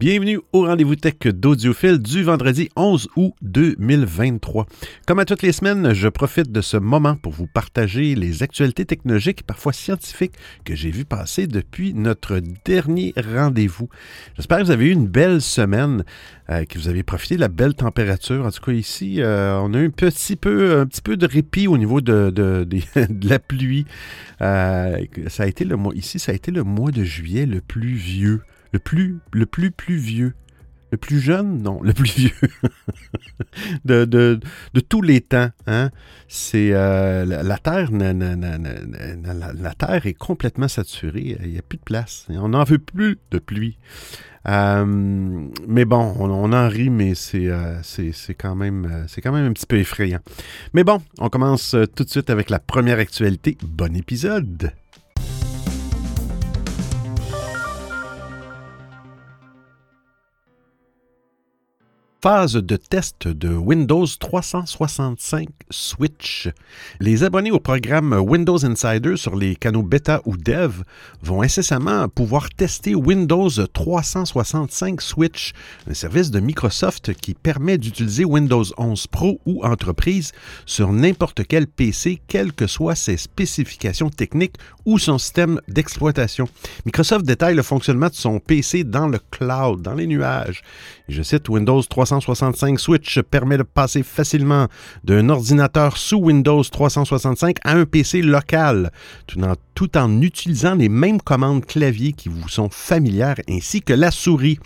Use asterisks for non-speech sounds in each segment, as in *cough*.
Bienvenue au rendez-vous tech d'Audiophile du vendredi 11 août 2023. Comme à toutes les semaines, je profite de ce moment pour vous partager les actualités technologiques, parfois scientifiques, que j'ai vu passer depuis notre dernier rendez-vous. J'espère que vous avez eu une belle semaine, euh, que vous avez profité de la belle température. En tout cas, ici, euh, on a eu un petit peu, un petit peu de répit au niveau de, *laughs* la pluie. Euh, ça a été ici, ça a été le mois de juillet le plus vieux le plus, plus, vieux. Le plus jeune, non, le plus vieux *laughs* de, tous les temps. Hein? C'est euh, la, terre, la, terre est complètement saturée. Il n'y a plus de place. On n'en veut plus de pluie. Euh, mais bon, on, en rit, mais c'est euh, quand même c'est quand même un petit peu effrayant. Mais bon, on commence tout de suite avec la première actualité. Bon épisode. Phase de test de Windows 365 Switch. Les abonnés au programme Windows Insider sur les canaux bêta ou dev vont incessamment pouvoir tester Windows 365 Switch, un service de Microsoft qui permet d'utiliser Windows 11 Pro ou Entreprise sur n'importe quel PC, quelles que soient ses spécifications techniques ou son système d'exploitation. Microsoft détaille le fonctionnement de son PC dans le cloud, dans les nuages. je cite Windows 365 365 Switch permet de passer facilement d'un ordinateur sous Windows 365 à un PC local, tout en, tout en utilisant les mêmes commandes clavier qui vous sont familières ainsi que la souris.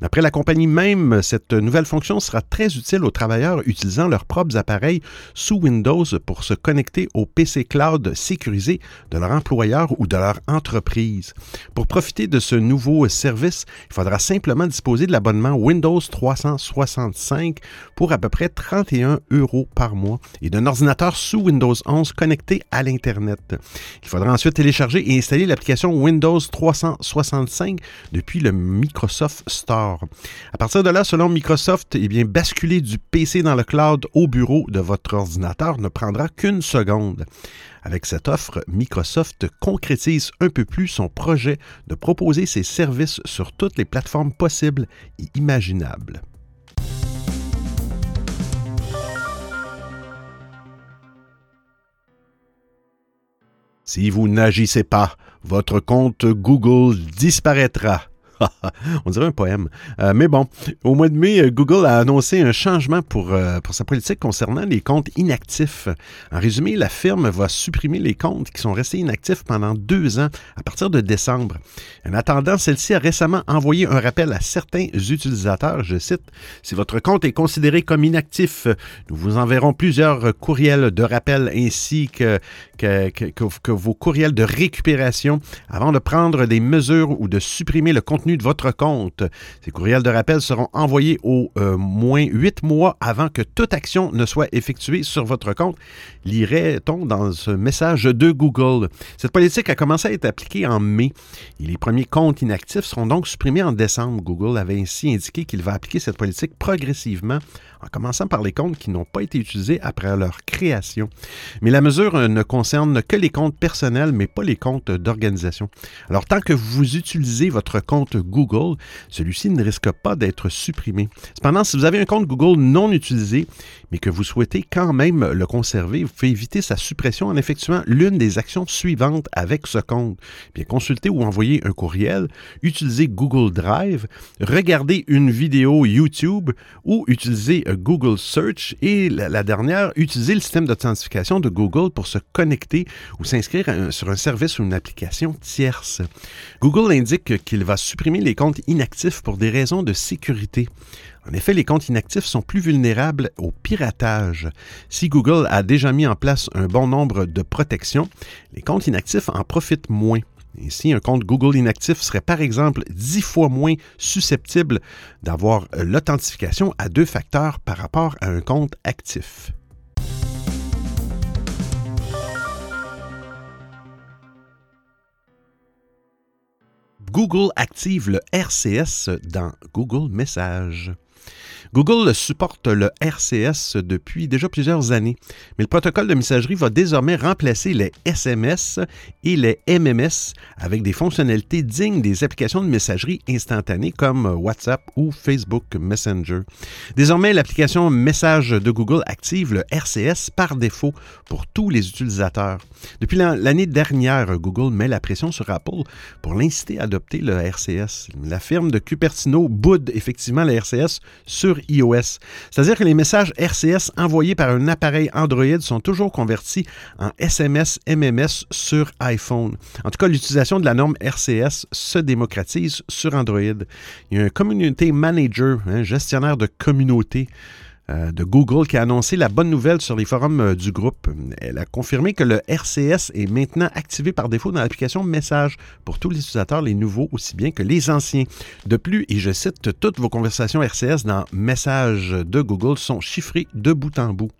D'après la compagnie même, cette nouvelle fonction sera très utile aux travailleurs utilisant leurs propres appareils sous Windows pour se connecter au PC cloud sécurisé de leur employeur ou de leur entreprise. Pour profiter de ce nouveau service, il faudra simplement disposer de l'abonnement Windows 365 pour à peu près 31 euros par mois et d'un ordinateur sous Windows 11 connecté à l'Internet. Il faudra ensuite télécharger et installer l'application Windows 365 depuis le Microsoft Store. À partir de là, selon Microsoft, eh bien, basculer du PC dans le cloud au bureau de votre ordinateur ne prendra qu'une seconde. Avec cette offre, Microsoft concrétise un peu plus son projet de proposer ses services sur toutes les plateformes possibles et imaginables. Si vous n'agissez pas, votre compte Google disparaîtra. *laughs* On dirait un poème. Euh, mais bon, au mois de mai, Google a annoncé un changement pour, euh, pour sa politique concernant les comptes inactifs. En résumé, la firme va supprimer les comptes qui sont restés inactifs pendant deux ans à partir de décembre. En attendant, celle-ci a récemment envoyé un rappel à certains utilisateurs. Je cite, Si votre compte est considéré comme inactif, nous vous enverrons plusieurs courriels de rappel ainsi que, que, vos courriels de récupération avant de prendre des mesures ou de supprimer le contenu de votre compte. Ces courriels de rappel seront envoyés au euh, moins huit mois avant que toute action ne soit effectuée sur votre compte, lirait-on dans ce message de Google. Cette politique a commencé à être appliquée en mai et les premiers comptes inactifs seront donc supprimés en décembre. Google avait ainsi indiqué qu'il va appliquer cette politique progressivement en commençant par les comptes qui n'ont pas été utilisés après leur création. Mais la mesure euh, ne concerne que les comptes personnels, mais pas les comptes d'organisation. Alors, tant que vous utilisez votre compte Google, celui-ci ne risque pas d'être supprimé. Cependant, si vous avez un compte Google non utilisé, mais que vous souhaitez quand même le conserver, vous pouvez éviter sa suppression en effectuant l'une des actions suivantes avec ce compte. Bien, consulter ou envoyer un courriel, utiliser Google Drive, regarder une vidéo YouTube ou utiliser Google Search et la, dernière, utiliser le système d'authentification de Google pour se connecter ou s'inscrire sur un service ou une application tierce. Google indique qu'il va supprimer les comptes inactifs pour des raisons de sécurité. En effet, les comptes inactifs sont plus vulnérables au piratage. Si Google a déjà mis en place un bon nombre de protections, les comptes inactifs en profitent moins. Ainsi, un compte Google inactif serait par exemple dix fois moins susceptible d'avoir l'authentification à deux facteurs par rapport à un compte actif? Google active le RCS dans Google Messages. Google supporte le RCS depuis déjà plusieurs années, mais le protocole de messagerie va désormais remplacer les SMS et les MMS avec des fonctionnalités dignes des applications de messagerie instantanée comme WhatsApp ou Facebook Messenger. Désormais, l'application Message de Google active le RCS par défaut pour tous les utilisateurs. Depuis l'année dernière, Google met la pression sur Apple pour l'inciter à adopter le RCS. La firme de Cupertino boude effectivement le RCS sur iOS. C'est-à-dire que les messages RCS envoyés par un appareil Android sont toujours convertis en SMS MMS sur iPhone. En tout cas, l'utilisation de la norme RCS se démocratise sur Android. Il y a un Community Manager, un gestionnaire de communauté, de Google qui a annoncé la bonne nouvelle sur les forums euh, du groupe. Elle a confirmé que le RCS est maintenant activé par défaut dans l'application Message pour tous les utilisateurs, les nouveaux aussi bien que les anciens. De plus, et je cite, toutes vos conversations RCS dans Message de Google sont chiffrées de bout en bout.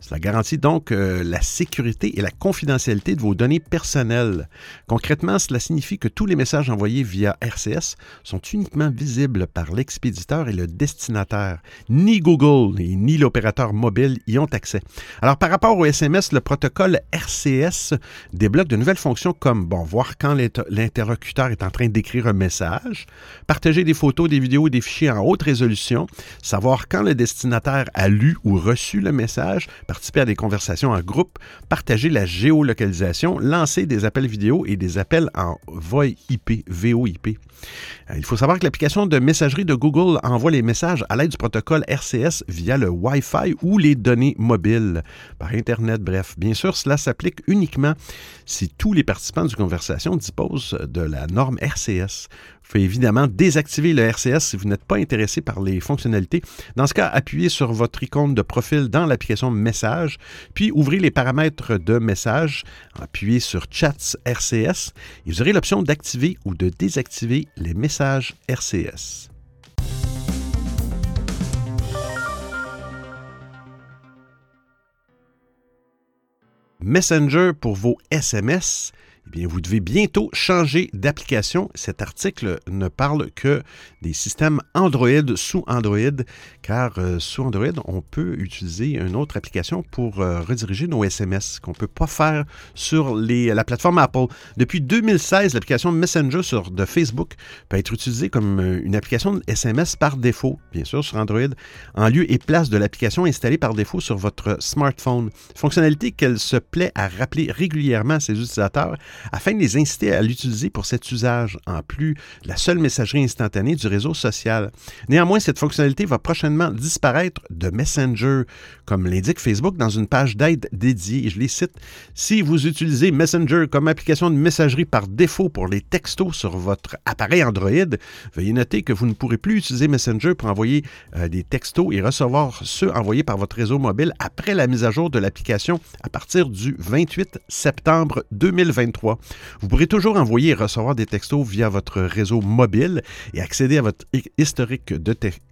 Cela garantit donc euh, la sécurité et la confidentialité de vos données personnelles. Concrètement, cela signifie que tous les messages envoyés via RCS sont uniquement visibles par l'expéditeur et le destinataire. Ni Google ni l'opérateur mobile y ont accès. Alors, par rapport au SMS, le protocole RCS débloque de nouvelles fonctions comme bon, voir quand l'interlocuteur est en train d'écrire un message, partager des photos, des vidéos et des fichiers en haute résolution, savoir quand le destinataire a lu ou reçu le message, participer à des conversations en groupe, partager la géolocalisation, lancer des appels vidéo et des appels en VoIP, VoIP. Euh, il faut savoir que l'application de messagerie de Google envoie les messages à l'aide du protocole RCS via le Wi-Fi ou les données mobiles, par Internet, bref. Bien sûr, cela s'applique uniquement si tous les participants d'une conversation disposent de la norme RCS. Vous pouvez évidemment désactiver le RCS si vous n'êtes pas intéressé par les fonctionnalités. Dans ce cas, appuyez sur votre icône de profil dans l'application Message, puis ouvrez les paramètres de message, appuyez sur Chats RCS et vous aurez l'option d'activer ou de désactiver les messages RCS. Messenger pour vos SMS eh bien, vous devez bientôt changer d'application. Cet article ne parle que des systèmes Android sous Android, car euh, sous Android, on peut utiliser une autre application pour euh, rediriger nos SMS qu'on ne peut pas faire sur la plateforme Apple. Depuis 2016, l'application Messenger de Facebook peut être utilisée comme euh, une application de SMS par défaut, bien sûr, sur Android, en lieu et place de l'application installée par défaut sur votre smartphone. Fonctionnalité qu'elle se plaît à rappeler régulièrement à ses utilisateurs afin de les inciter à l'utiliser pour cet usage, en plus la seule messagerie instantanée du réseau social. Néanmoins, cette fonctionnalité va prochainement disparaître de Messenger, comme l'indique Facebook dans une page d'aide dédiée. Je les cite. Si vous utilisez Messenger comme application de messagerie par défaut pour les textos sur votre appareil Android, veuillez noter que vous ne pourrez plus utiliser Messenger pour envoyer euh, des textos et recevoir ceux envoyés par votre réseau mobile après la mise à jour de l'application à partir du 28 septembre 2023. Vous pourrez toujours envoyer et recevoir des textos via votre réseau mobile et accéder à votre historique de textos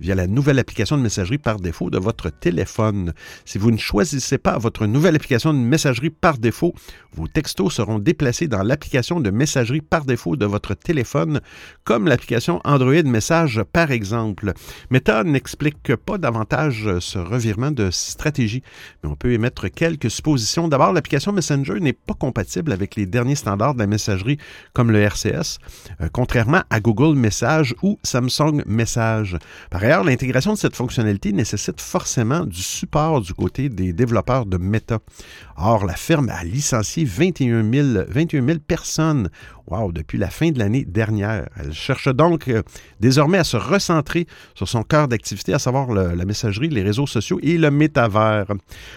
via la nouvelle application de messagerie par défaut de votre téléphone. Si vous ne choisissez pas votre nouvelle application de messagerie par défaut, vos textos seront déplacés dans l'application de messagerie par défaut de votre téléphone, comme l'application Android Message par exemple. Meta n'explique pas davantage ce revirement de stratégie, mais on peut émettre quelques suppositions. D'abord, l'application Messenger n'est pas compatible avec les derniers standards de la messagerie comme le RCS, euh, contrairement à Google Message ou Samsung Message. Par ailleurs, l'intégration de cette fonctionnalité nécessite forcément du support du côté des développeurs de Meta. Or, la firme a licencié 21 000, personnes wow, depuis la fin de l'année dernière. Elle cherche donc euh, désormais à se recentrer sur son cœur d'activité, à savoir la messagerie, les réseaux sociaux et le métavers.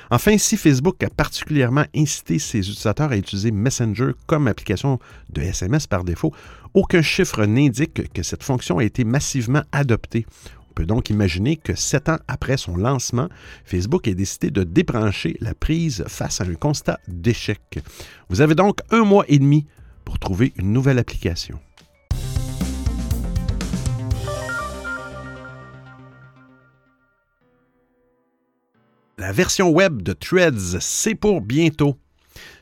Enfin, si Facebook a particulièrement incité ses utilisateurs à utiliser Messenger comme application de SMS par défaut, aucun chiffre n'indique que cette fonction a été massivement adoptée. On peut donc imaginer que sept ans après son lancement, Facebook a décidé de débrancher la prise face à un constat d'échec. Vous avez donc un mois et demi pour trouver une nouvelle application. La version web de Threads, c'est pour bientôt.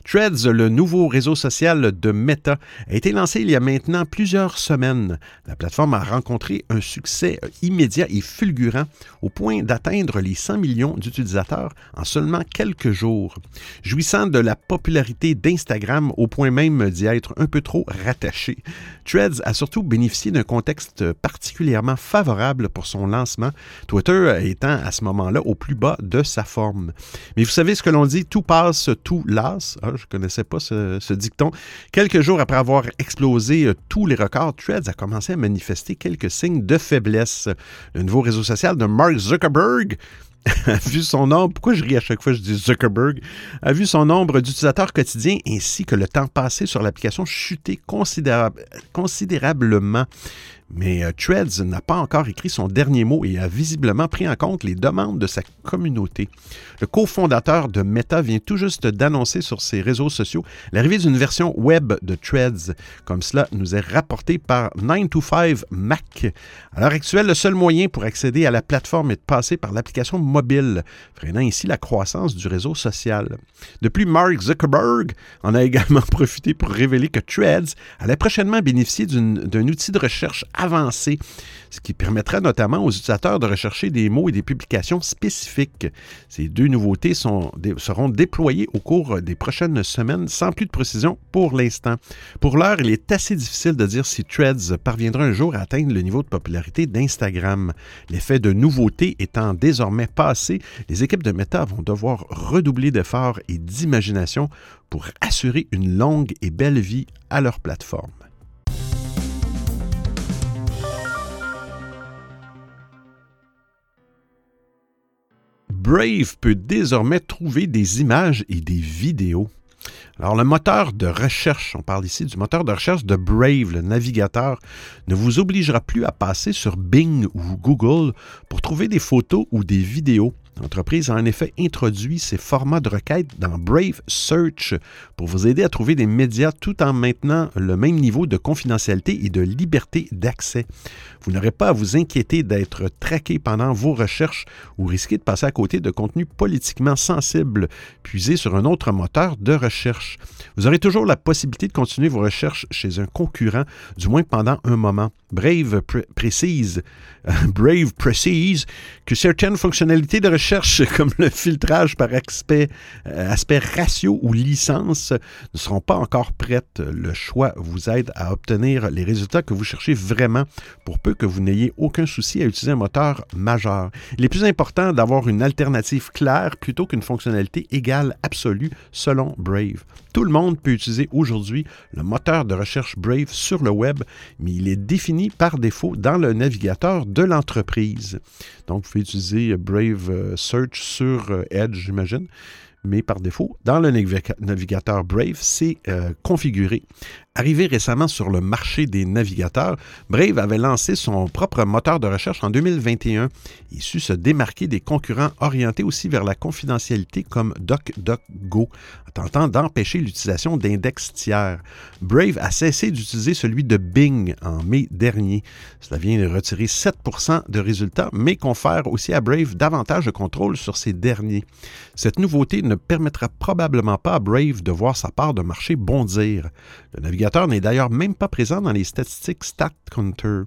Threads, le nouveau réseau social de Meta, a été lancé il y a maintenant plusieurs semaines. La plateforme a rencontré un succès immédiat et fulgurant au point d'atteindre les 100 millions d'utilisateurs en seulement quelques jours. Jouissant de la popularité d'Instagram au point même d'y être un peu trop rattaché, Threads a surtout bénéficié d'un contexte particulièrement favorable pour son lancement, Twitter étant à ce moment-là au plus bas de sa forme. Mais vous savez ce que l'on dit, tout passe, tout lasse. Ah, je ne connaissais pas ce, dicton. Quelques jours après avoir explosé euh, tous les records, Threads a commencé à manifester quelques signes de faiblesse. Le nouveau réseau social de Mark Zuckerberg *laughs* a vu son nombre, pourquoi je ris à chaque fois je dis Zuckerberg, a vu son nombre d'utilisateurs quotidiens ainsi que le temps passé sur l'application chuter considérablement. Mais euh, n'a pas encore écrit son dernier mot et a visiblement pris en compte les demandes de sa communauté. Le cofondateur de Meta vient tout juste d'annoncer sur ses réseaux sociaux l'arrivée d'une version web de Threads, comme cela nous est rapporté par 9to5 Mac. À l'heure actuelle, le seul moyen pour accéder à la plateforme est de passer par l'application mobile, freinant ainsi la croissance du réseau social. De plus, Mark Zuckerberg en a *laughs* également profité pour révéler que Threads allait prochainement bénéficier d'un outil de recherche avancé, ce qui permettra notamment aux utilisateurs de rechercher des mots et des publications spécifiques. Ces deux nouveautés seront déployées au cours des prochaines semaines sans plus de précision pour l'instant. Pour l'heure, il est assez difficile de dire si Threads parviendra un jour à atteindre le niveau de popularité d'Instagram. L'effet de nouveauté étant désormais passé, les équipes de Meta vont devoir redoubler d'efforts et d'imagination pour assurer une longue et belle vie à leur plateforme. Brave peut désormais trouver des images et des vidéos. Alors, le moteur de recherche, on parle ici du moteur de recherche de Brave, le navigateur, ne vous obligera plus à passer sur Bing ou Google pour trouver des photos ou des vidéos. L'entreprise a en effet introduit ces formats de requête dans Brave Search pour vous aider à trouver des médias tout en maintenant le même niveau de confidentialité et de liberté d'accès. Vous n'aurez pas à vous inquiéter d'être traqué pendant vos recherches ou risquer de passer à côté de contenus politiquement sensibles puisés sur un autre moteur de recherche. Vous aurez toujours la possibilité de continuer vos recherches chez un concurrent, du moins pendant un moment. Brave précise, *laughs* Brave précise que certaines fonctionnalités de recherche, *laughs* comme le filtrage par aspect, euh, aspect ratio ou licence, ne seront pas encore prêtes. Le choix vous aide à obtenir les résultats que vous cherchez vraiment pour peu que vous n'ayez aucun souci à utiliser un moteur majeur. Il est plus important d'avoir une alternative claire plutôt qu'une fonctionnalité égale absolue selon Brave. Tout le monde peut utiliser aujourd'hui le moteur de recherche Brave sur le web, mais il est défini par défaut dans le navigateur de l'entreprise. Donc, vous pouvez utiliser Brave euh, Search sur euh, Edge, j'imagine mais par défaut, dans le navigateur Brave, c'est euh, configuré. Arrivé récemment sur le marché des navigateurs, Brave avait lancé son propre moteur de recherche en 2021 et su se démarquer des concurrents orientés aussi vers la confidentialité comme DuckDuckGo, en tentant d'empêcher l'utilisation d'index tiers. Brave a cessé d'utiliser celui de Bing en mai dernier. Cela vient de retirer 7% de résultats, mais confère aussi à Brave davantage de contrôle sur ces derniers. Cette nouveauté ne permettra probablement pas à Brave de voir sa part de marché bondir. N'est d'ailleurs même pas présent dans les statistiques StatCounter.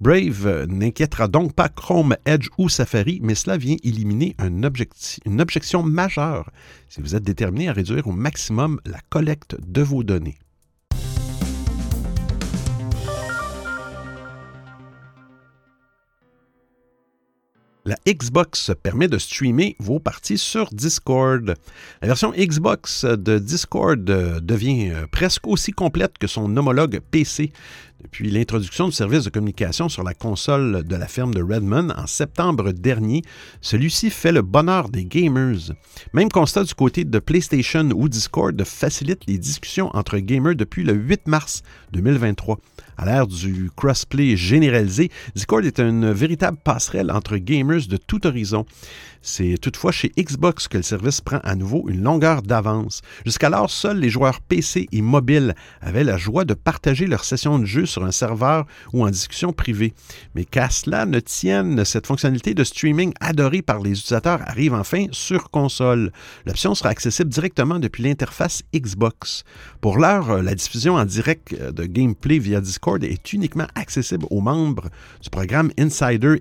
Brave n'inquiétera donc pas Chrome, Edge ou Safari, mais cela vient éliminer une objection majeure si vous êtes déterminé à réduire au maximum la collecte de vos données. La Xbox permet de streamer vos parties sur Discord. La version Xbox de Discord euh, devient euh, presque aussi complète que son homologue PC depuis l'introduction du service de communication sur la console de la ferme de Redmond en septembre dernier. Celui-ci fait le bonheur des gamers. Même constat du côté de PlayStation où Discord facilite les discussions entre gamers depuis le 8 mars 2023. À l'ère du crossplay généralisé, Discord est une véritable passerelle entre gamers de tout horizon. C'est toutefois chez Xbox que le service prend à nouveau une longueur d'avance. Jusqu'alors, seuls les joueurs PC et mobiles avaient la joie de partager leur session de jeu sur un serveur ou en discussion privée. Mais qu'à cela ne tienne, cette fonctionnalité de streaming adorée par les utilisateurs arrive enfin sur console. L'option sera accessible directement depuis l'interface Xbox. Pour l'heure, la diffusion en direct de gameplay via Discord est uniquement accessible aux membres du programme Insider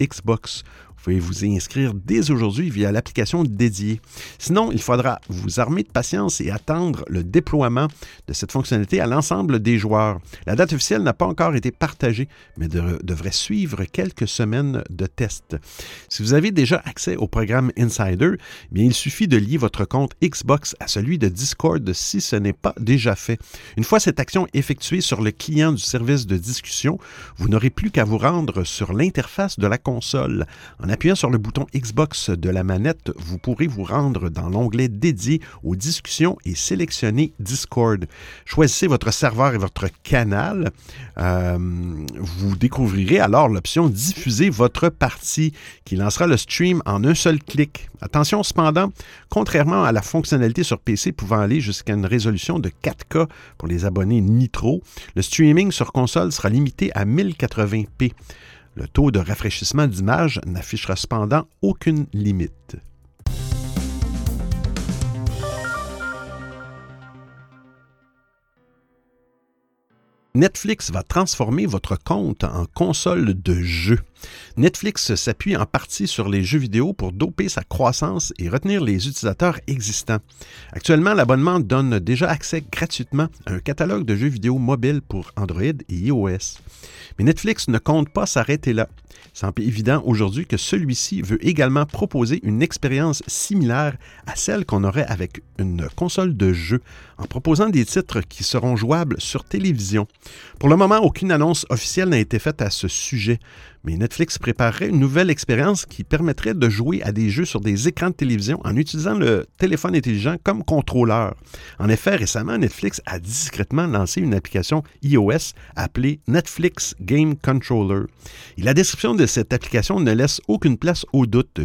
Xbox. Vous pouvez vous y inscrire dès aujourd'hui via l'application dédiée. Sinon, il faudra vous armer de patience et attendre le déploiement de cette fonctionnalité à l'ensemble des joueurs. La date officielle n'a pas encore été partagée, mais devrait suivre quelques semaines de tests. Si vous avez déjà accès au programme Insider, bien, il suffit de lier votre compte Xbox à celui de Discord si ce n'est pas déjà fait. Une fois cette action effectuée sur le client du service de discussion, vous n'aurez plus qu'à vous rendre sur l'interface de la console. En appuyant sur le bouton Xbox de la manette, vous pourrez vous rendre dans l'onglet dédié aux discussions et sélectionner Discord. Choisissez votre serveur et votre canal. Euh, vous découvrirez alors l'option Diffuser votre partie qui lancera le stream en un seul clic. Attention cependant, contrairement à la fonctionnalité sur PC pouvant aller jusqu'à une résolution de 4K pour les abonnés Nitro, le streaming sur console sera limité à 1080p. Le taux de rafraîchissement d'image n'affichera cependant aucune limite. Netflix va transformer votre compte en console de jeu. Netflix s'appuie en partie sur les jeux vidéo pour doper sa croissance et retenir les utilisateurs existants. Actuellement, l'abonnement donne déjà accès gratuitement à un catalogue de jeux vidéo mobiles pour Android et iOS. Mais Netflix ne compte pas s'arrêter là. C'est évident aujourd'hui que celui-ci veut également proposer une expérience similaire à celle qu'on aurait avec une console de jeu, en proposant des titres qui seront jouables sur télévision. Pour le moment, aucune annonce officielle n'a été faite à ce sujet, mais Netflix préparerait une nouvelle expérience qui permettrait de jouer à des jeux sur des écrans de télévision en utilisant le téléphone intelligent comme contrôleur. En effet, récemment, Netflix a discrètement lancé une application iOS appelée Netflix Game Controller. Et la description de cette application ne laisse aucune place au doute.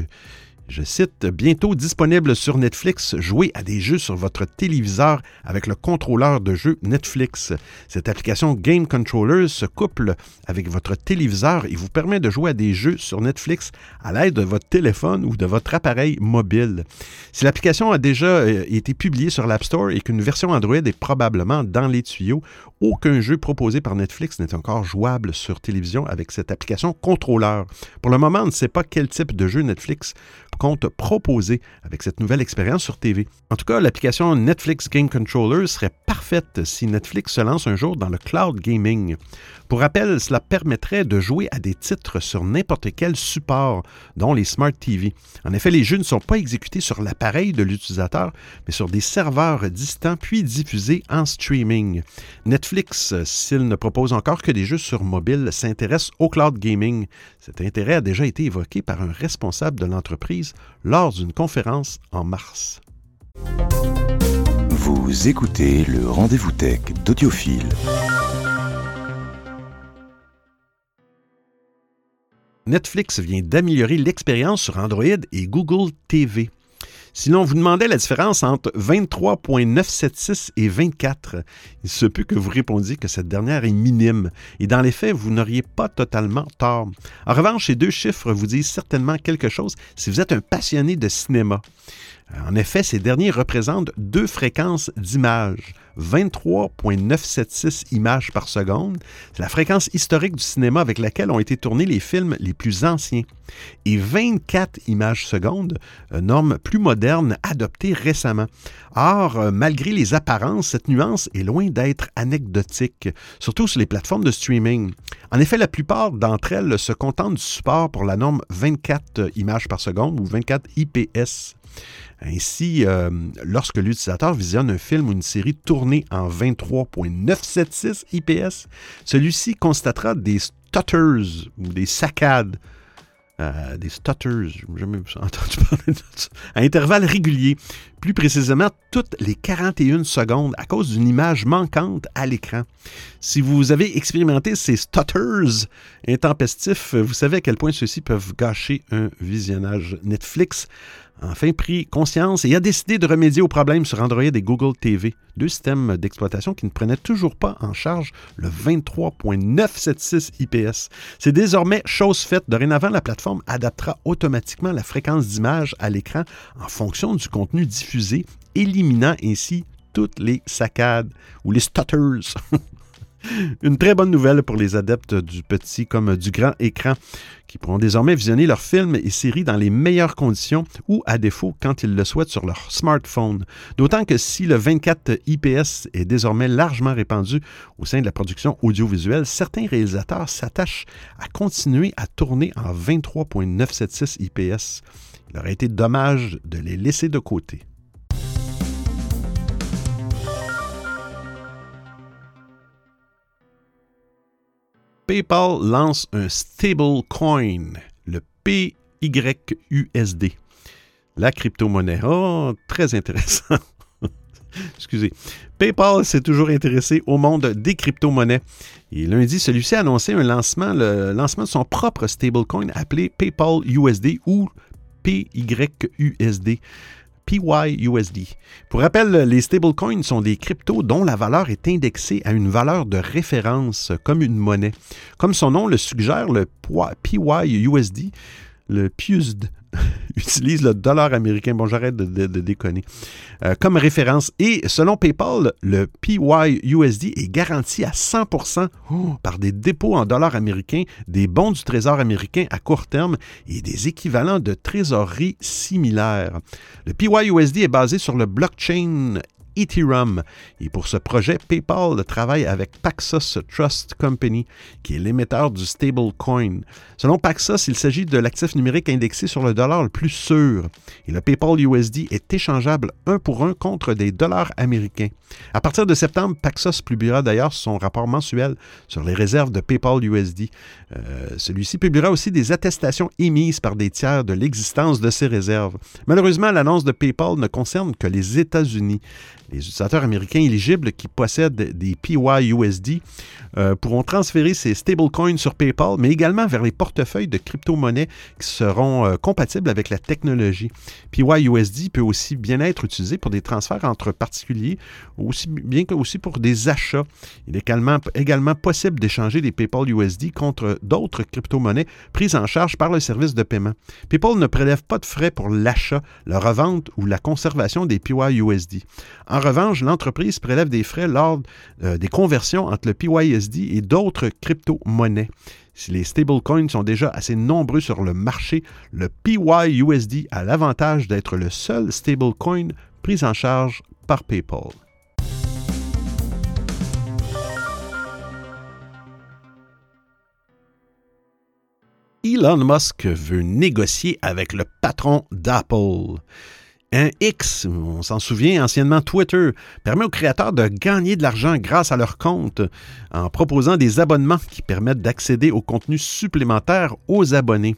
Je cite, bientôt disponible sur Netflix, jouez à des jeux sur votre téléviseur avec le contrôleur de jeu Netflix. Cette application Game Controller se couple avec votre téléviseur et vous permet de jouer à des jeux sur Netflix à l'aide de votre téléphone ou de votre appareil mobile. Si l'application a déjà euh, été publiée sur l'App Store et qu'une version Android est probablement dans les tuyaux, aucun jeu proposé par Netflix n'est encore jouable sur télévision avec cette application contrôleur. Pour le moment, on ne sait pas quel type de jeu Netflix compte proposer avec cette nouvelle expérience sur TV. En tout cas, l'application Netflix Game Controller serait parfaite si Netflix se lance un jour dans le cloud gaming. Pour rappel, cela permettrait de jouer à des titres sur n'importe quel support, dont les Smart TV. En effet, les jeux ne sont pas exécutés sur l'appareil de l'utilisateur, mais sur des serveurs distants puis diffusés en streaming. Netflix, s'il ne propose encore que des jeux sur mobile, s'intéresse au cloud gaming. Cet intérêt a déjà été évoqué par un responsable de l'entreprise lors d'une conférence en mars. Vous écoutez le rendez-vous tech d'Audiophile. Netflix vient d'améliorer l'expérience sur Android et Google TV. Si l'on vous demandait la différence entre 23.976 et 24, il se peut que vous répondiez que cette dernière est minime. Et dans les faits, vous n'auriez pas totalement tort. En revanche, ces deux chiffres vous disent certainement quelque chose si vous êtes un passionné de cinéma. En effet, ces derniers représentent deux fréquences d'image. 23.976 images par seconde, c'est la fréquence historique du cinéma avec laquelle ont été tournés les films les plus anciens. Et 24 images secondes, norme plus moderne adoptée récemment. Or, euh, malgré les apparences, cette nuance est loin d'être anecdotique, surtout sur les plateformes de streaming. En effet, la plupart d'entre elles se contentent du support pour la norme 24 images par seconde ou 24 IPS. Ainsi, euh, lorsque l'utilisateur visionne un film ou une série tournée en 23.976 IPS, celui-ci constatera des stutters ou des saccades. Euh, des stutters, jamais *laughs* entendu parler de à intervalles réguliers, plus précisément toutes les 41 secondes à cause d'une image manquante à l'écran. Si vous avez expérimenté ces stutters intempestifs, vous savez à quel point ceux-ci peuvent gâcher un visionnage Netflix enfin pris conscience et a décidé de remédier au problème sur Android et Google TV, deux systèmes d'exploitation qui ne prenaient toujours pas en charge le 23.976 IPS. C'est désormais chose faite. Dorénavant, la plateforme adaptera automatiquement la fréquence d'image à l'écran en fonction du contenu diffusé, éliminant ainsi toutes les saccades ou les stutters *laughs* Une très bonne nouvelle pour les adeptes du petit comme du grand écran qui pourront désormais visionner leurs films et séries dans les meilleures conditions ou, à défaut, quand ils le souhaitent sur leur smartphone. D'autant que si le 24 IPS est désormais largement répandu au sein de la production audiovisuelle, certains réalisateurs s'attachent à continuer à tourner en 23.976 IPS. Il aurait été dommage de les laisser de côté. PayPal lance un stablecoin, le PYUSD. La crypto-monnaie. Oh, très intéressant. *laughs* Excusez. PayPal s'est toujours intéressé au monde des crypto-monnaies. Et lundi, celui-ci a annoncé un lancement, le lancement de son propre stablecoin appelé PayPal USD ou PYUSD. PYUSD. Pour rappel, les stablecoins sont des cryptos dont la valeur est indexée à une valeur de référence comme une monnaie. Comme son nom le suggère, le PYUSD, le PUSD, *laughs* utilise le dollar américain. Bon, j'arrête de, déconner. Euh, comme référence. Et selon PayPal, le PYUSD est garanti à 100% par des dépôts en dollars américains, des bons du Trésor américain à court terme et des équivalents de trésorerie similaires. Le PYUSD est basé sur le blockchain Ethereum. Et pour ce projet, PayPal travaille avec Paxos Trust Company, qui est l'émetteur du stablecoin. Selon Paxos, il s'agit de l'actif numérique indexé sur le dollar le plus sûr. Et le PayPal USD est échangeable un pour un contre des dollars américains. À partir de septembre, Paxos publiera d'ailleurs son rapport mensuel sur les réserves de PayPal USD. Euh, celui-ci publiera aussi des attestations émises par des tiers de l'existence de ces réserves. Malheureusement, l'annonce de PayPal ne concerne que les États-Unis. Les utilisateurs américains éligibles qui possèdent des PYUSD euh, pourront transférer ces stablecoins sur PayPal, mais également vers les portefeuilles de crypto-monnaies qui seront euh, compatibles avec la technologie. PYUSD peut aussi bien être utilisé pour des transferts entre particuliers, aussi bien que aussi pour des achats. Il est également, également possible d'échanger des PayPal USD contre d'autres crypto-monnaies prises en charge par le service de paiement. PayPal ne prélève pas de frais pour l'achat, la revente ou la conservation des PYUSD. En revanche, l'entreprise prélève des frais lors euh, des conversions entre le PYSD et d'autres crypto-monnaies. Si les stablecoins sont déjà assez nombreux sur le marché, le PYUSD a l'avantage d'être le seul stablecoin pris en charge par PayPal. Elon Musk veut négocier avec le patron d'Apple. Un X, on s'en souvient anciennement Twitter, permet aux créateurs de gagner de l'argent grâce à leur compte en proposant des abonnements qui permettent d'accéder au contenu supplémentaire aux abonnés.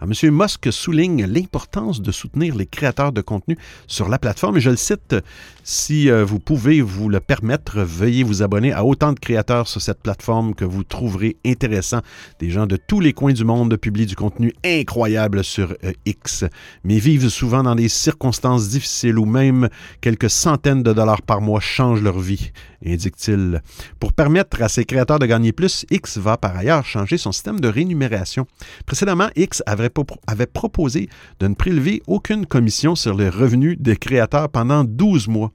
M. Musk souligne l'importance de soutenir les créateurs de contenu sur la plateforme et je le cite, si euh, vous pouvez vous le permettre, veuillez vous abonner à autant de créateurs sur cette plateforme que vous trouverez intéressant. Des gens de tous les coins du monde publient du contenu incroyable sur euh, X, mais vivent souvent dans des circonstances difficiles où même quelques centaines de dollars par mois changent leur vie indique-t-il. Pour permettre à ses créateurs de gagner plus, X va par ailleurs changer son système de rémunération. Précédemment, X avait proposé de ne prélever aucune commission sur les revenus des créateurs pendant 12 mois,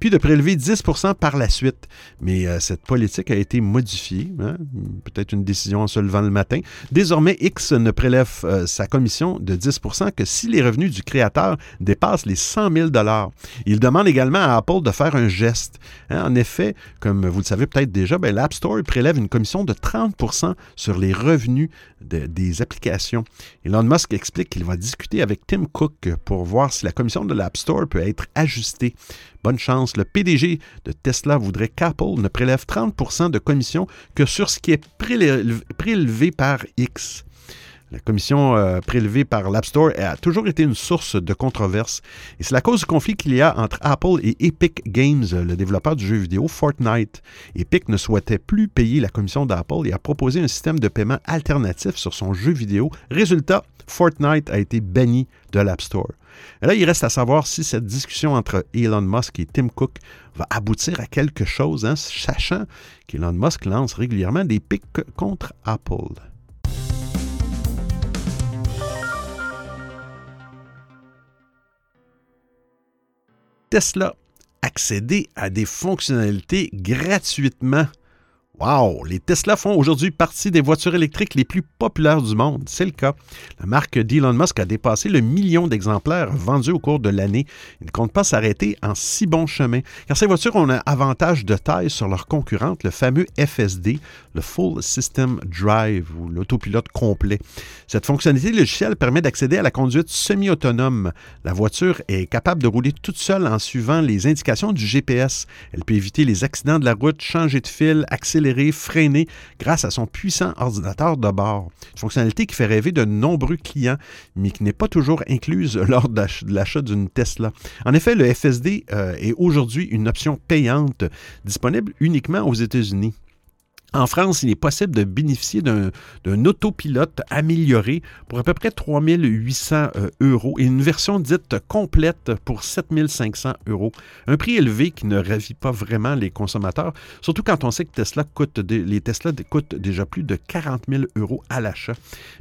puis de prélever 10 par la suite. Mais euh, cette politique a été modifiée, hein, peut-être une décision en se levant le matin. Désormais, X ne prélève euh, sa commission de 10 que si les revenus du créateur dépassent les 100 000 Il demande également à Apple de faire un geste. Hein, en effet, comme vous le savez peut-être déjà, ben, l'App Store prélève une commission de 30 sur les revenus des applications. Elon Musk explique qu'il va discuter avec Tim Cook pour voir si la commission de l'App Store peut être ajustée. Bonne chance, le PDG de Tesla voudrait qu'Apple ne prélève 30% de commission que sur ce qui est prélevé par X. La commission euh, prélevée par l'App Store a toujours été une source de controverse. Et c'est la cause du conflit qu'il y a entre Apple et Epic Games, le développeur du jeu vidéo Fortnite. Epic ne souhaitait plus payer la commission d'Apple et a proposé un système de paiement alternatif sur son jeu vidéo. Résultat, Fortnite a été banni de l'App Store. Là, il reste à savoir si cette discussion entre Elon Musk et Tim Cook va aboutir à quelque chose, hein, sachant qu'Elon Musk lance régulièrement des pics contre Apple. Tesla accéder à des fonctionnalités gratuitement. Wow! Les Tesla font aujourd'hui partie des voitures électriques les plus populaires du monde. C'est le cas. La marque d'Elon Musk a dépassé le million d'exemplaires vendus au cours de l'année. Il ne compte pas s'arrêter en si bon chemin, car ces voitures ont un avantage de taille sur leurs concurrentes, le fameux FSD, le Full System Drive ou l'autopilote complet. Cette fonctionnalité logicielle permet d'accéder à la conduite semi-autonome. La voiture est capable de rouler toute seule en suivant les indications du GPS. Elle peut éviter les accidents de la route, changer de fil, accélérer freiner grâce à son puissant ordinateur de bord. Une fonctionnalité qui fait rêver de nombreux clients, mais qui n'est pas toujours incluse *laughs* lors de l'achat d'une Tesla. En effet, le FSD euh, est aujourd'hui une option payante disponible uniquement aux États-Unis. En France, il est possible de bénéficier d'un autopilote amélioré pour à peu près 3800 euh, euros et une version dite complète pour 7500 euros. Un prix élevé qui ne ravit pas vraiment les consommateurs, surtout quand on sait que Tesla coûte les Tesla coûtent déjà plus de 40 000 euros à l'achat.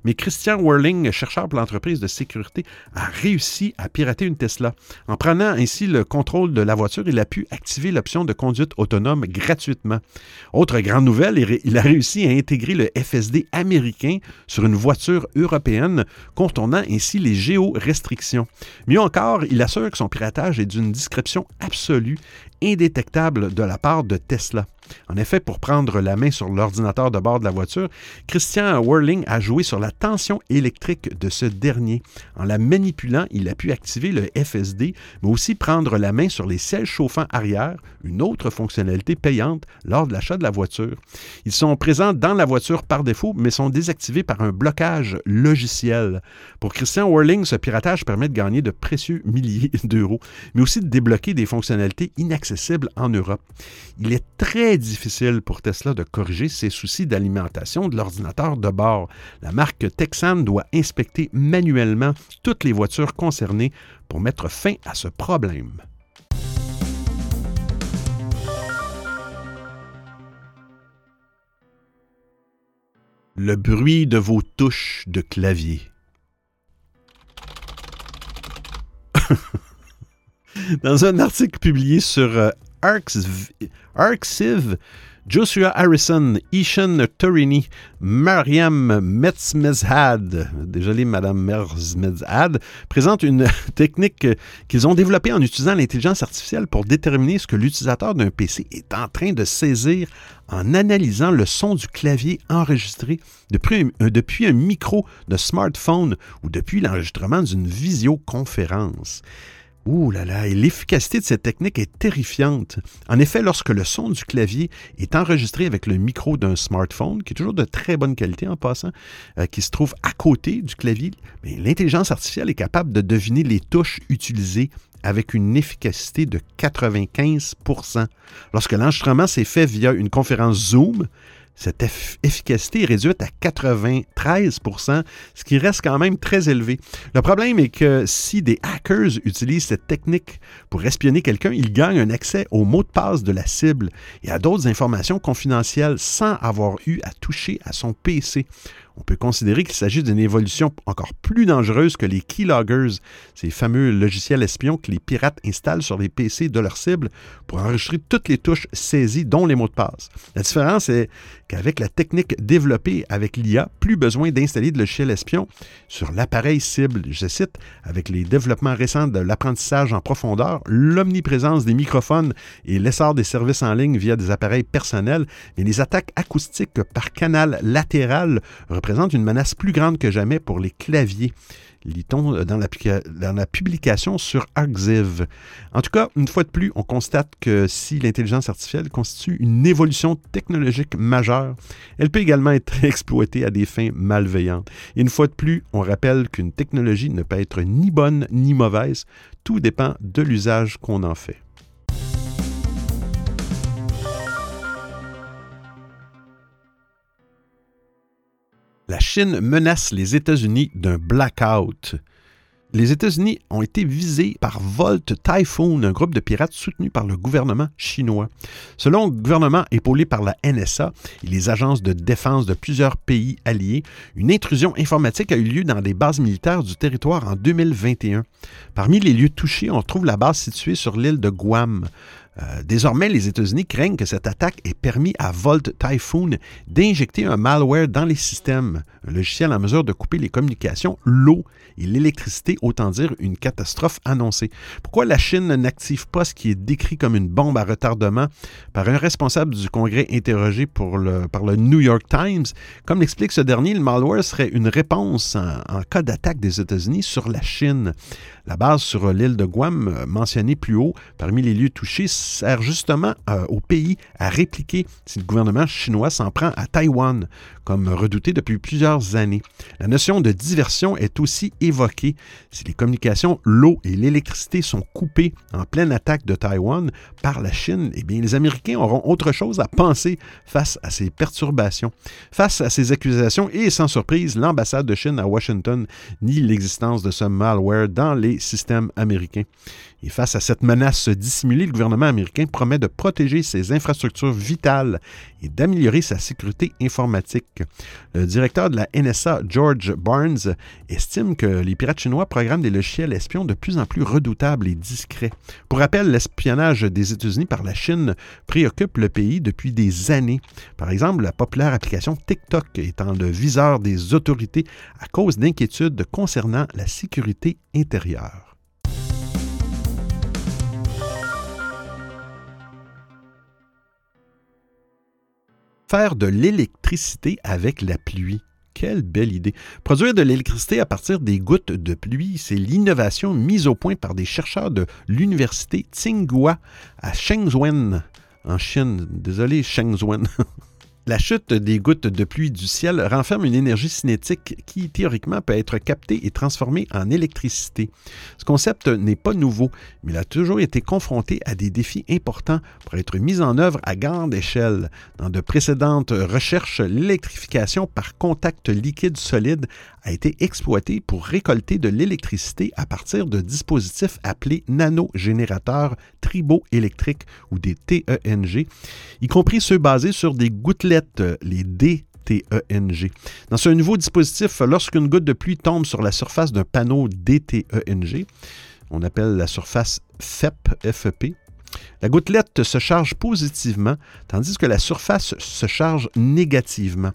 Mais Christian Werling, chercheur pour l'entreprise de sécurité, a réussi à pirater une Tesla. En prenant ainsi le contrôle de la voiture, il a pu activer l'option de conduite autonome gratuitement. Autre grande nouvelle, il a réussi à intégrer le FSD américain sur une voiture européenne, contournant ainsi les géorestrictions. Mieux encore, il assure que son piratage est d'une description absolue indétectable de la part de Tesla. En effet, pour prendre la main sur l'ordinateur de bord de la voiture, Christian Whirling a joué sur la tension électrique de ce dernier. En la manipulant, il a pu activer le FSD, mais aussi prendre la main sur les sièges chauffants arrière, une autre fonctionnalité payante lors de l'achat de la voiture. Ils sont présents dans la voiture par défaut, mais sont désactivés par un blocage logiciel. Pour Christian Whirling, ce piratage permet de gagner de précieux *laughs* milliers d'euros, mais aussi de débloquer des fonctionnalités inaccessibles en Europe. Il est très difficile pour Tesla de corriger ses soucis d'alimentation de l'ordinateur de bord. La marque Texan doit inspecter manuellement toutes les voitures concernées pour mettre fin à ce problème. Le bruit de vos touches de clavier. *laughs* Dans un article publié sur euh, Arxiv, Joshua Harrison, Ishan Torini, Mariam Metzmezhad, désolé Madame une *laughs* technique qu'ils ont développée en utilisant l'intelligence artificielle pour déterminer ce que l'utilisateur d'un PC est en train de saisir en analysant le son du clavier enregistré depuis un, depuis un micro de smartphone ou depuis l'enregistrement d'une visioconférence. Ouh là là, et l'efficacité de cette technique est terrifiante. En effet, lorsque le son du clavier est enregistré avec le micro d'un smartphone, qui est toujours de très bonne qualité en passant, euh, qui se trouve à côté du clavier, l'intelligence artificielle est capable de deviner les touches utilisées avec une efficacité de 95% Lorsque l'enregistrement s'est fait via une conférence Zoom, cette efficacité est réduite à 93% ce qui reste quand même très élevé. Le problème est que si des hackers utilisent cette technique pour espionner quelqu'un, ils gagnent un accès au mot de passe de la cible et à d'autres informations confidentielles sans avoir eu à toucher à son PC on peut considérer qu'il s'agit d'une évolution encore plus dangereuse que les keyloggers, ces fameux logiciels espions que les pirates installent sur les PC de leur cible pour enregistrer toutes les touches saisies, dont les mots de passe. La différence est qu'avec la technique développée avec l'IA, plus besoin d'installer de logiciels espions sur l'appareil cible. Je cite, avec les développements récents de l'apprentissage en profondeur, l'omniprésence des microphones et l'essor des services en ligne via des appareils personnels, et les attaques acoustiques par canal latéral représentent une menace plus grande que jamais pour les claviers. lit-on dans, dans la publication sur Arxiv. En tout cas, une fois de plus, on constate que si l'intelligence artificielle constitue une évolution technologique majeure, elle peut également être *laughs* exploitée à des fins malveillantes. Une fois de plus, on rappelle qu'une technologie ne peut être ni bonne ni mauvaise, tout dépend de l'usage qu'on en fait. La Chine menace les États-Unis d'un blackout. Les États-Unis ont été visés par Volt Typhoon, un groupe de pirates soutenu par le gouvernement chinois. Selon le gouvernement épaulé par la NSA et les agences de défense de plusieurs pays alliés, une intrusion informatique a eu lieu dans des bases militaires du territoire en 2021. Parmi les lieux touchés, on trouve la base située sur l'île de Guam. Euh, désormais, les États-Unis craignent que cette attaque ait permis à Volt Typhoon d'injecter un malware dans les systèmes, un logiciel en mesure de couper les communications, l'eau et l'électricité, autant dire une catastrophe annoncée. Pourquoi la Chine n'active pas ce qui est décrit comme une bombe à retardement par un responsable du Congrès interrogé par le New York Times? Comme l'explique ce dernier, le malware serait une réponse en cas d'attaque des États-Unis sur la Chine. La base sur l'île de Guam, euh, mentionnée plus haut parmi les lieux touchés, sert justement euh, au pays à répliquer si le gouvernement chinois s'en prend à Taïwan, comme redouté depuis plusieurs années. La notion de diversion est aussi évoquée. Si les communications, l'eau et l'électricité sont coupées en pleine attaque de Taïwan par la Chine, eh bien, les Américains auront autre chose à penser face à ces perturbations. Face à ces accusations, et sans surprise, l'ambassade de Chine à Washington nie l'existence de ce malware dans les systèmes américains. Face à cette menace dissimulée, le gouvernement américain promet de protéger ses infrastructures vitales et d'améliorer sa sécurité informatique. Le directeur de la NSA, George Barnes, estime que les pirates chinois programment des logiciels espions de plus en plus redoutables et discrets. Pour rappel, l'espionnage des États-Unis par la Chine préoccupe le pays depuis des années. Par exemple, la populaire application TikTok étant le viseur des autorités à cause d'inquiétudes concernant la sécurité intérieure. Faire de l'électricité avec la pluie. Quelle belle idée. Produire de l'électricité à partir des gouttes de pluie, c'est l'innovation mise au point par des chercheurs de l'université Tsinghua à Shenzhen, en Chine. Désolé, Shenzhen. *laughs* La chute des gouttes de pluie du ciel renferme une énergie cinétique qui, théoriquement, peut être captée et transformée en électricité. Ce concept n'est pas nouveau, mais il a toujours été confronté à des défis importants pour être mis en œuvre à grande échelle. Dans de précédentes recherches, l'électrification par contact liquide-solide a été exploitée pour récolter de l'électricité à partir de dispositifs appelés nanogénérateurs triboélectriques ou des TENG, y compris ceux basés sur des gouttelettes les DTENG. Dans ce nouveau dispositif, lorsqu'une goutte de pluie tombe sur la surface d'un panneau DTENG, on appelle la surface FEP, FEP, la gouttelette se charge positivement, tandis que la surface se charge négativement.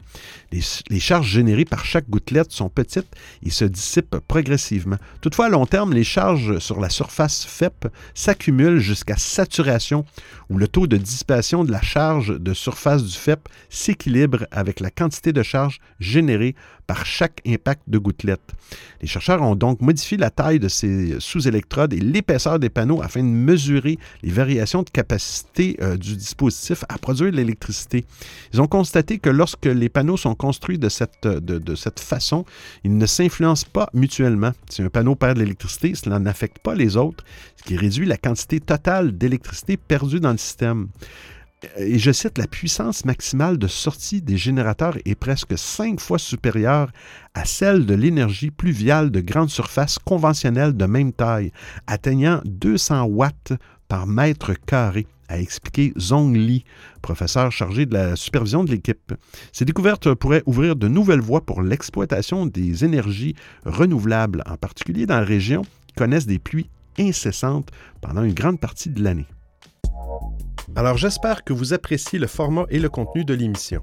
Les, charges générées par chaque gouttelette sont petites et se dissipent progressivement. Toutefois, à long terme, les charges sur la surface FEP s'accumulent jusqu'à saturation, où le taux de dissipation de la charge de surface du FEP s'équilibre avec la quantité de charge générée par chaque impact de gouttelette. Les chercheurs ont donc modifié la taille de ces sous-électrodes et l'épaisseur des panneaux afin de mesurer les variations de capacité euh, du dispositif à produire de l'électricité. Ils ont constaté que lorsque les panneaux sont construits de cette, de, cette façon, ils ne s'influencent pas mutuellement. Si un panneau perd de l'électricité, cela n'affecte pas les autres, ce qui réduit la quantité totale d'électricité perdue dans le système. Et je cite, la puissance maximale de sortie des générateurs est presque cinq fois supérieure à celle de l'énergie pluviale de grande surface conventionnelle de même taille, atteignant 200 watts par mètre carré, a expliqué Zong Li, professeur chargé de la supervision de l'équipe. Ces découvertes pourraient ouvrir de nouvelles voies pour l'exploitation des énergies renouvelables, en particulier dans les régions qui connaissent des pluies incessantes pendant une grande partie de l'année. Alors j'espère que vous appréciez le format et le contenu de l'émission.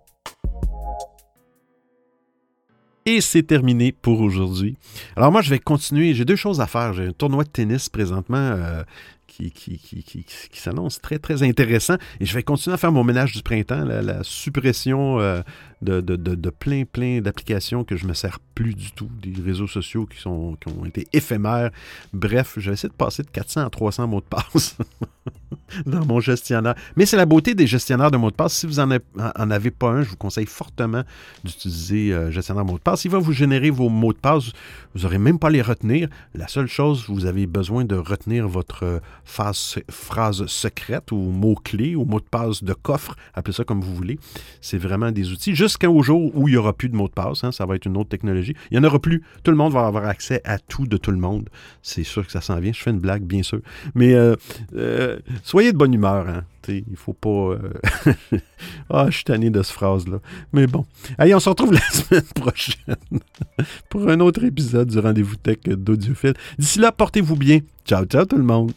Et c'est terminé pour aujourd'hui. Alors moi, je vais continuer. J'ai deux choses à faire. J'ai un tournoi de tennis présentement euh, qui, s'annonce très, très intéressant. Et je vais continuer à faire mon ménage du printemps, la, suppression euh, de, plein, plein d'applications que je me sers plus du tout, des réseaux sociaux qui, qui ont été éphémères. Bref, je vais de passer de 400 à 300 mots de passe *laughs* *laughs* dans mon gestionnaire. Mais c'est la beauté des gestionnaires de mots de passe. Si vous n'en avez pas un, je vous conseille fortement d'utiliser euh, gestionnaire de mots de passe. Il va vous générer vos mots de passe. Vous n'aurez même pas à les retenir. La seule chose, vous avez besoin de retenir votre phrase, phrase secrète ou mot-clé ou mot de passe de coffre, appelez ça comme vous voulez. C'est vraiment des outils. Jusqu'au jour où il n'y aura plus de mot de passe, hein, ça va être une autre technologie. Il n'y en aura plus. Tout le monde va avoir accès à tout de tout le monde. C'est sûr que ça s'en vient. Je fais une blague, bien sûr. Mais euh, euh, soyez de bonne humeur. Hein. Il faut pas. Euh, *laughs* ah, je suis tanné de cette phrase-là. Mais bon. Allez, on se retrouve *laughs* la semaine prochaine pour un autre épisode du Rendez-vous Tech d'Audiophile. D'ici là, portez-vous bien. Ciao, ciao tout le monde.